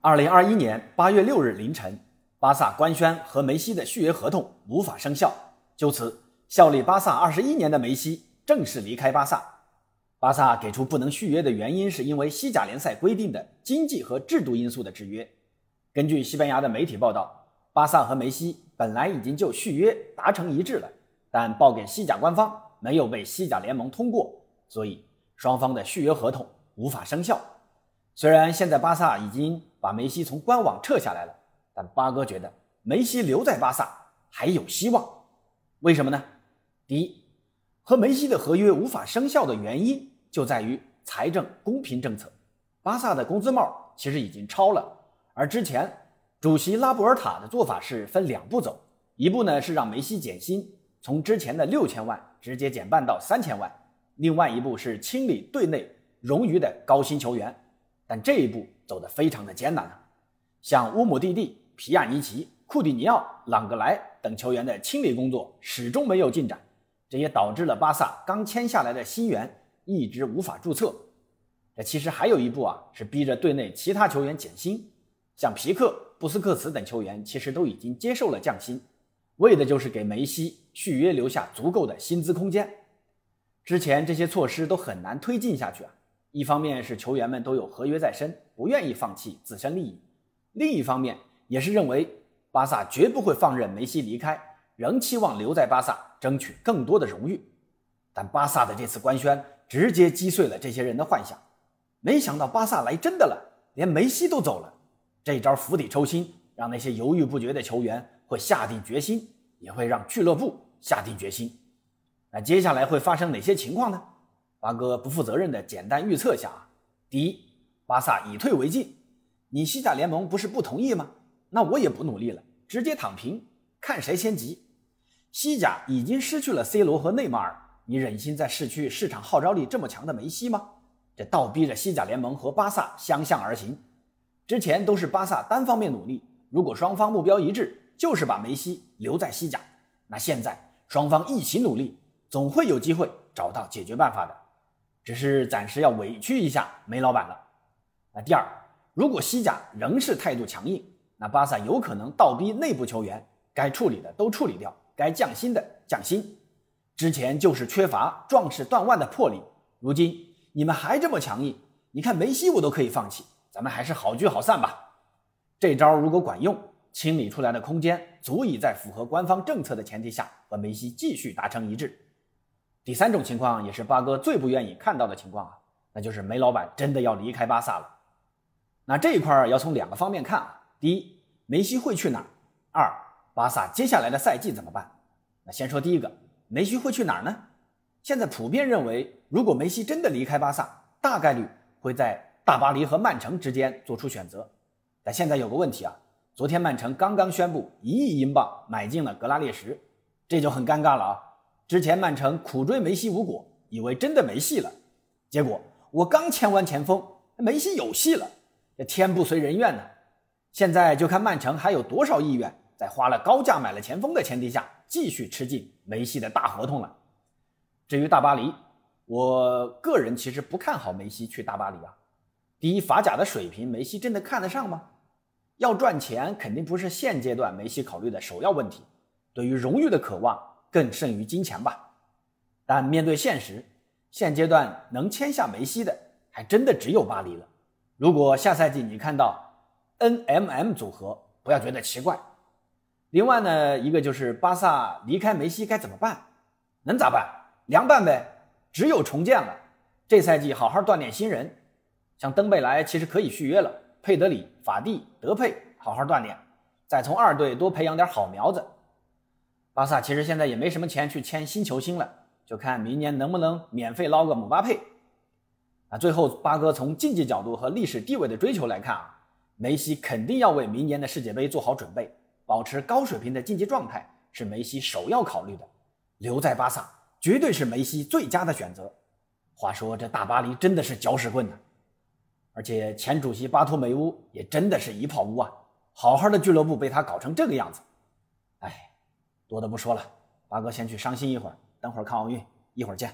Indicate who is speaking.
Speaker 1: 二零二一年八月六日凌晨，巴萨官宣和梅西的续约合同无法生效，就此效力巴萨二十一年的梅西正式离开巴萨。巴萨给出不能续约的原因，是因为西甲联赛规定的经济和制度因素的制约。根据西班牙的媒体报道，巴萨和梅西本来已经就续约达成一致了，但报给西甲官方没有被西甲联盟通过，所以双方的续约合同无法生效。虽然现在巴萨已经把梅西从官网撤下来了，但八哥觉得梅西留在巴萨还有希望。为什么呢？第一，和梅西的合约无法生效的原因就在于财政公平政策。巴萨的工资帽其实已经超了，而之前主席拉波尔塔的做法是分两步走，一步呢是让梅西减薪，从之前的六千万直接减半到三千万；另外一步是清理队内冗余的高薪球员。但这一步走得非常的艰难啊，像乌姆蒂蒂、皮亚尼奇、库蒂尼奥、朗格莱等球员的清理工作始终没有进展，这也导致了巴萨刚签下来的新援一直无法注册。这其实还有一步啊，是逼着队内其他球员减薪，像皮克、布斯克茨等球员其实都已经接受了降薪，为的就是给梅西续约留下足够的薪资空间。之前这些措施都很难推进下去啊。一方面是球员们都有合约在身，不愿意放弃自身利益；另一方面也是认为巴萨绝不会放任梅西离开，仍期望留在巴萨争取更多的荣誉。但巴萨的这次官宣直接击碎了这些人的幻想。没想到巴萨来真的了，连梅西都走了。这招釜底抽薪，让那些犹豫不决的球员会下定决心，也会让俱乐部下定决心。那接下来会发生哪些情况呢？八哥不负责任的简单预测下啊，第一，巴萨以退为进。你西甲联盟不是不同意吗？那我也不努力了，直接躺平，看谁先急。西甲已经失去了 C 罗和内马尔，你忍心再失去市场号召力这么强的梅西吗？这倒逼着西甲联盟和巴萨相向而行。之前都是巴萨单方面努力，如果双方目标一致，就是把梅西留在西甲。那现在双方一起努力，总会有机会找到解决办法的。只是暂时要委屈一下梅老板了。那第二，如果西甲仍是态度强硬，那巴萨有可能倒逼内部球员该处理的都处理掉，该降薪的降薪。之前就是缺乏壮士断腕的魄力，如今你们还这么强硬，你看梅西我都可以放弃，咱们还是好聚好散吧。这招如果管用，清理出来的空间足以在符合官方政策的前提下和梅西继续达成一致。第三种情况也是八哥最不愿意看到的情况啊，那就是梅老板真的要离开巴萨了。那这一块要从两个方面看啊，第一，梅西会去哪儿？二，巴萨接下来的赛季怎么办？那先说第一个，梅西会去哪儿呢？现在普遍认为，如果梅西真的离开巴萨，大概率会在大巴黎和曼城之间做出选择。但现在有个问题啊，昨天曼城刚刚宣布一亿英镑买进了格拉列什，这就很尴尬了啊。之前曼城苦追梅西无果，以为真的没戏了，结果我刚签完前锋，梅西有戏了，这天不随人愿呢。现在就看曼城还有多少意愿，在花了高价买了前锋的前提下，继续吃进梅西的大合同了。至于大巴黎，我个人其实不看好梅西去大巴黎啊。第一，法甲的水平，梅西真的看得上吗？要赚钱，肯定不是现阶段梅西考虑的首要问题。对于荣誉的渴望。更胜于金钱吧，但面对现实，现阶段能签下梅西的还真的只有巴黎了。如果下赛季你看到 N M M 组合，不要觉得奇怪。另外呢，一个就是巴萨离开梅西该怎么办？能咋办？凉拌呗，只有重建了。这赛季好好锻炼新人，像登贝莱其实可以续约了，佩德里、法蒂、德佩好好锻炼，再从二队多培养点好苗子。巴萨其实现在也没什么钱去签新球星了，就看明年能不能免费捞个姆巴佩。啊，最后八哥从竞技角度和历史地位的追求来看啊，梅西肯定要为明年的世界杯做好准备，保持高水平的竞技状态是梅西首要考虑的。留在巴萨绝对是梅西最佳的选择。话说这大巴黎真的是搅屎棍呢，而且前主席巴托梅乌也真的是一泡污啊，好好的俱乐部被他搞成这个样子，哎。多的不说了，八哥先去伤心一会儿，等会儿看奥运，一会儿见。